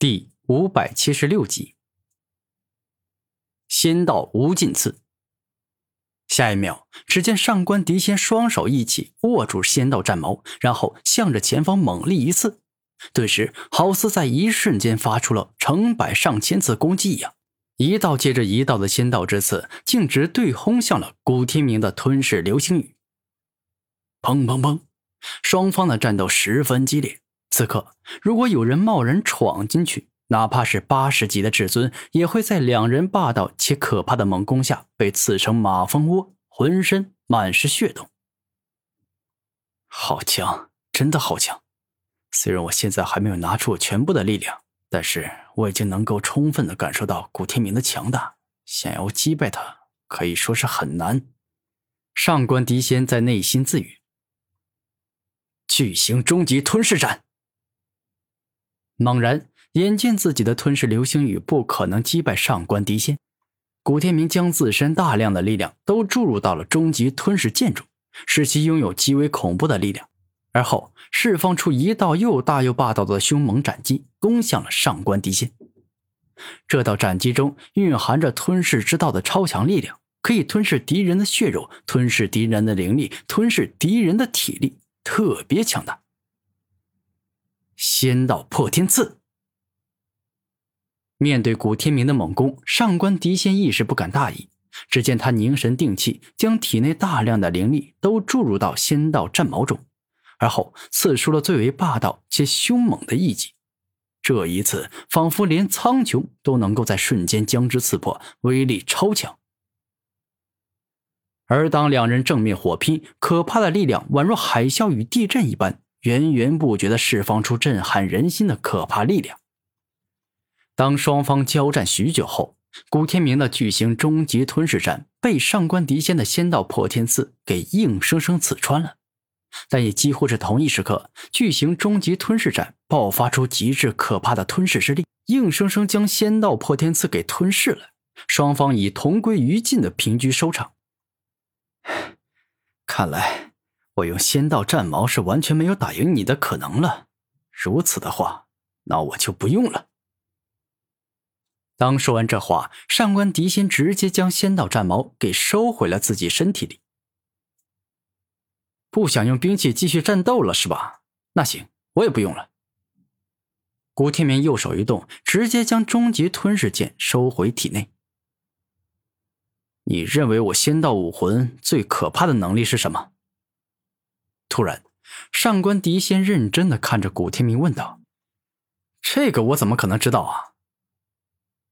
第五百七十六集，仙道无尽刺。下一秒，只见上官迪仙双手一起握住仙道战矛，然后向着前方猛力一刺，顿时好似在一瞬间发出了成百上千次攻击一样，一道接着一道的仙道之刺，径直对轰向了古天明的吞噬流星雨。砰砰砰，双方的战斗十分激烈。此刻，如果有人贸然闯进去，哪怕是八十级的至尊，也会在两人霸道且可怕的猛攻下被刺成马蜂窝，浑身满是血洞。好强，真的好强！虽然我现在还没有拿出我全部的力量，但是我已经能够充分的感受到古天明的强大。想要击败他，可以说是很难。上官迪仙在内心自语：“巨型终极吞噬斩。”猛然，眼见自己的吞噬流星雨不可能击败上官迪仙，古天明将自身大量的力量都注入到了终极吞噬剑中，使其拥有极为恐怖的力量。而后释放出一道又大又霸道的凶猛斩击，攻向了上官迪仙。这道斩击中蕴含着吞噬之道的超强力量，可以吞噬敌人的血肉，吞噬敌人的灵力，吞噬敌人的体力，特别强大。仙道破天刺。面对古天明的猛攻，上官迪仙一时不敢大意。只见他凝神定气，将体内大量的灵力都注入到仙道战矛中，而后刺出了最为霸道且凶猛的一击。这一次，仿佛连苍穹都能够在瞬间将之刺破，威力超强。而当两人正面火拼，可怕的力量宛若海啸与地震一般。源源不绝的释放出震撼人心的可怕力量。当双方交战许久后，古天明的巨型终极吞噬斩被上官迪仙的仙道破天刺给硬生生刺穿了。但也几乎是同一时刻，巨型终极吞噬斩爆发出极致可怕的吞噬之力，硬生生将仙道破天刺给吞噬了。双方以同归于尽的平局收场。看来。我用仙道战矛是完全没有打赢你的可能了。如此的话，那我就不用了。当说完这话，上官迪仙直接将仙道战矛给收回了自己身体里。不想用兵器继续战斗了是吧？那行，我也不用了。古天明右手一动，直接将终极吞噬剑收回体内。你认为我仙道武魂最可怕的能力是什么？突然，上官迪仙认真的看着古天明问道：“这个我怎么可能知道啊？”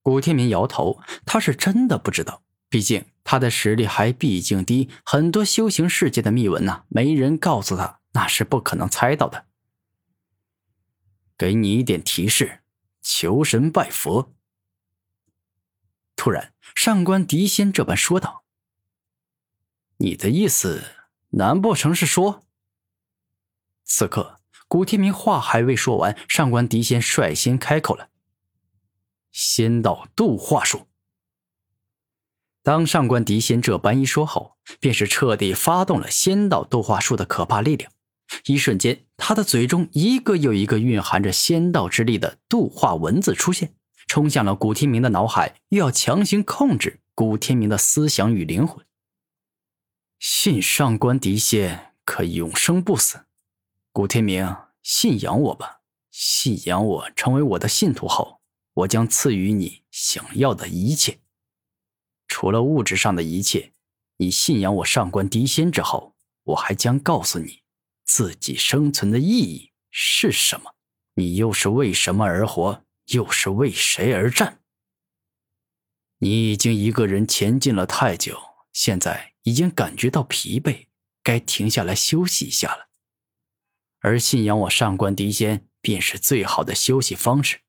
古天明摇头，他是真的不知道，毕竟他的实力还毕竟低，很多修行世界的秘闻呐，没人告诉他，那是不可能猜到的。给你一点提示，求神拜佛。突然，上官迪仙这般说道：“你的意思，难不成是说？”此刻，古天明话还未说完，上官迪仙率先开口了：“仙道度化术。”当上官迪仙这般一说后，便是彻底发动了仙道度化术的可怕力量。一瞬间，他的嘴中一个又一个蕴含着仙道之力的度化文字出现，冲向了古天明的脑海，又要强行控制古天明的思想与灵魂。信上官迪仙可永生不死。古天明，信仰我吧！信仰我，成为我的信徒后，我将赐予你想要的一切，除了物质上的一切。你信仰我上官迪仙之后，我还将告诉你，自己生存的意义是什么，你又是为什么而活，又是为谁而战。你已经一个人前进了太久，现在已经感觉到疲惫，该停下来休息一下了。而信仰我上官迪仙，便是最好的休息方式。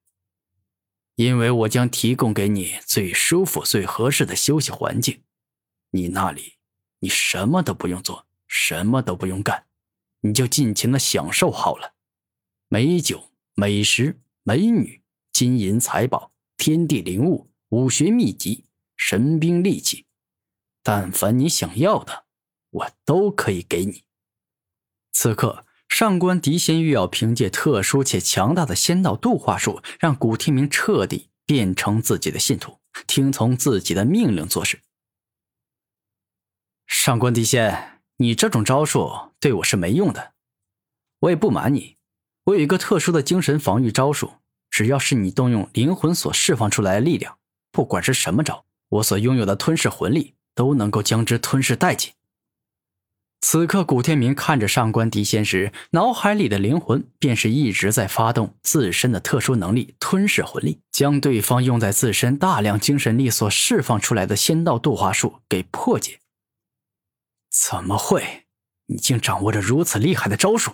因为我将提供给你最舒服、最合适的休息环境。你那里，你什么都不用做，什么都不用干，你就尽情的享受好了。美酒、美食、美女、金银财宝、天地灵物、武学秘籍、神兵利器，但凡你想要的，我都可以给你。此刻。上官狄仙欲要凭借特殊且强大的仙道度化术，让古天明彻底变成自己的信徒，听从自己的命令做事。上官狄仙，你这种招数对我是没用的。我也不瞒你，我有一个特殊的精神防御招数，只要是你动用灵魂所释放出来的力量，不管是什么招，我所拥有的吞噬魂力都能够将之吞噬殆尽。此刻，古天明看着上官迪仙时，脑海里的灵魂便是一直在发动自身的特殊能力——吞噬魂力，将对方用在自身大量精神力所释放出来的仙道度化术给破解。怎么会？你竟掌握着如此厉害的招数？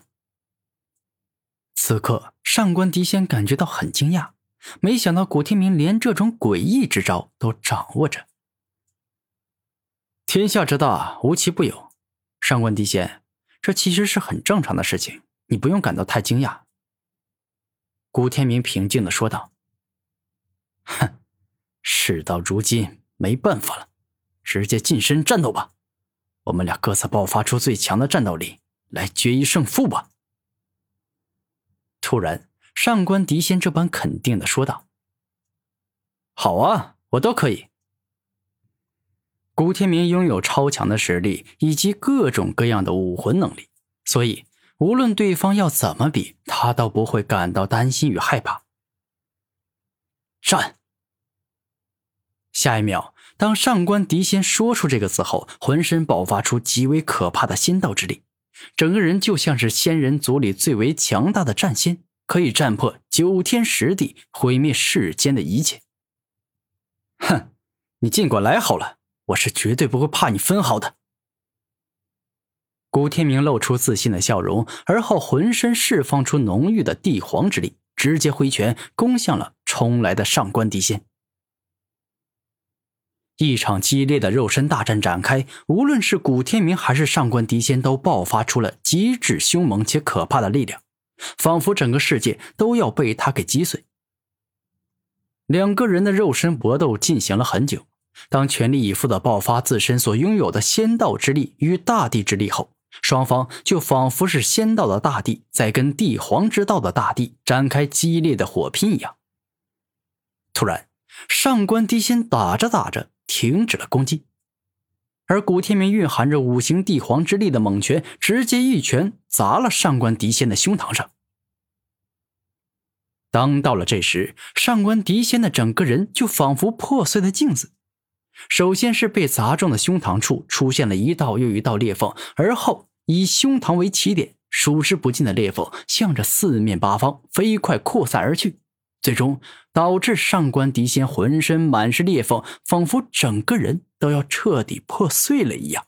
此刻，上官迪仙感觉到很惊讶，没想到古天明连这种诡异之招都掌握着。天下之大，无奇不有。上官迪仙，这其实是很正常的事情，你不用感到太惊讶。”古天明平静的说道。“哼，事到如今没办法了，直接近身战斗吧，我们俩各自爆发出最强的战斗力来决一胜负吧。”突然，上官迪仙这般肯定的说道：“好啊，我都可以。”古天明拥有超强的实力以及各种各样的武魂能力，所以无论对方要怎么比，他都不会感到担心与害怕。战！下一秒，当上官迪仙说出这个字后，浑身爆发出极为可怕的仙道之力，整个人就像是仙人族里最为强大的战仙，可以战破九天十地，毁灭世间的一切。哼，你尽管来好了。我是绝对不会怕你分毫的。古天明露出自信的笑容，而后浑身释放出浓郁的帝皇之力，直接挥拳攻向了冲来的上官帝仙。一场激烈的肉身大战展开，无论是古天明还是上官帝仙，都爆发出了极致凶猛且可怕的力量，仿佛整个世界都要被他给击碎。两个人的肉身搏斗进行了很久。当全力以赴的爆发自身所拥有的仙道之力与大地之力后，双方就仿佛是仙道的大地在跟帝皇之道的大地展开激烈的火拼一样。突然，上官帝仙打着打着停止了攻击，而古天明蕴含着五行帝皇之力的猛拳直接一拳砸了上官狄仙的胸膛上。当到了这时，上官狄仙的整个人就仿佛破碎的镜子。首先是被砸中的胸膛处出现了一道又一道裂缝，而后以胸膛为起点，数之不尽的裂缝向着四面八方飞快扩散而去，最终导致上官迪仙浑身满是裂缝，仿佛整个人都要彻底破碎了一样。